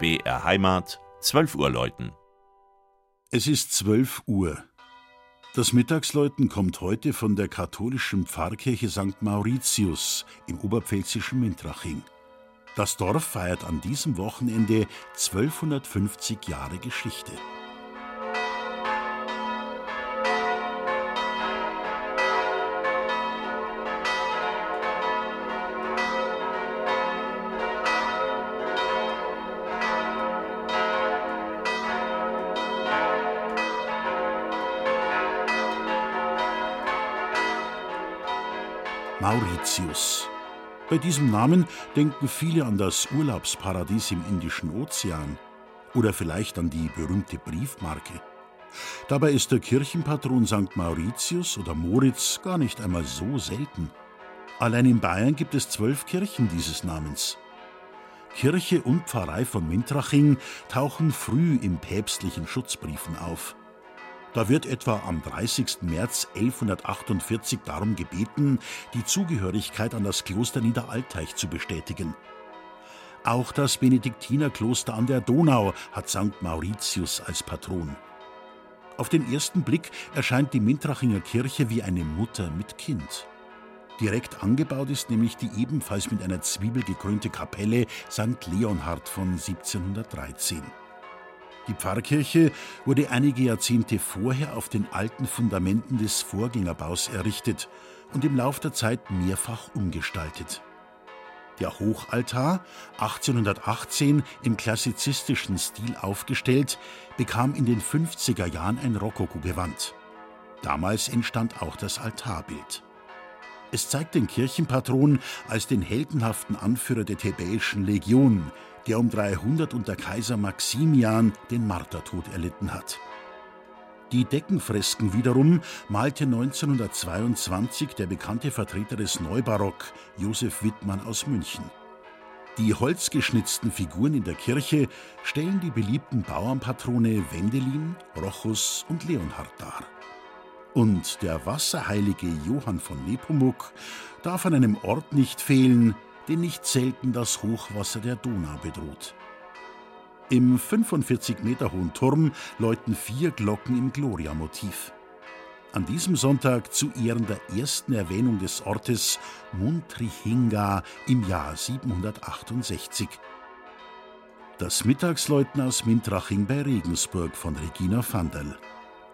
BR Heimat, 12 Uhr läuten. Es ist 12 Uhr. Das Mittagsläuten kommt heute von der katholischen Pfarrkirche St. Mauritius im oberpfälzischen Mintraching. Das Dorf feiert an diesem Wochenende 1250 Jahre Geschichte. Mauritius. Bei diesem Namen denken viele an das Urlaubsparadies im Indischen Ozean oder vielleicht an die berühmte Briefmarke. Dabei ist der Kirchenpatron St. Mauritius oder Moritz gar nicht einmal so selten. Allein in Bayern gibt es zwölf Kirchen dieses Namens. Kirche und Pfarrei von Mintraching tauchen früh in päpstlichen Schutzbriefen auf. Da wird etwa am 30. März 1148 darum gebeten, die Zugehörigkeit an das Kloster Niederalteich zu bestätigen. Auch das Benediktinerkloster an der Donau hat St. Mauritius als Patron. Auf den ersten Blick erscheint die Mintrachinger Kirche wie eine Mutter mit Kind. Direkt angebaut ist nämlich die ebenfalls mit einer Zwiebel gekrönte Kapelle St. Leonhard von 1713. Die Pfarrkirche wurde einige Jahrzehnte vorher auf den alten Fundamenten des Vorgängerbaus errichtet und im Lauf der Zeit mehrfach umgestaltet. Der Hochaltar, 1818 im klassizistischen Stil aufgestellt, bekam in den 50er Jahren ein Rokokogewand. Damals entstand auch das Altarbild. Es zeigt den Kirchenpatron als den heldenhaften Anführer der Thebäischen Legion, der um 300 unter Kaiser Maximian den Martertod erlitten hat. Die Deckenfresken wiederum malte 1922 der bekannte Vertreter des Neubarock, Josef Wittmann aus München. Die holzgeschnitzten Figuren in der Kirche stellen die beliebten Bauernpatrone Wendelin, Rochus und Leonhard dar. Und der wasserheilige Johann von Nepomuk darf an einem Ort nicht fehlen, den nicht selten das Hochwasser der Donau bedroht. Im 45 Meter hohen Turm läuten vier Glocken im Gloria-Motiv. An diesem Sonntag zu Ehren der ersten Erwähnung des Ortes Muntrihinga im Jahr 768. Das Mittagsläuten aus Mintraching bei Regensburg von Regina Vandal.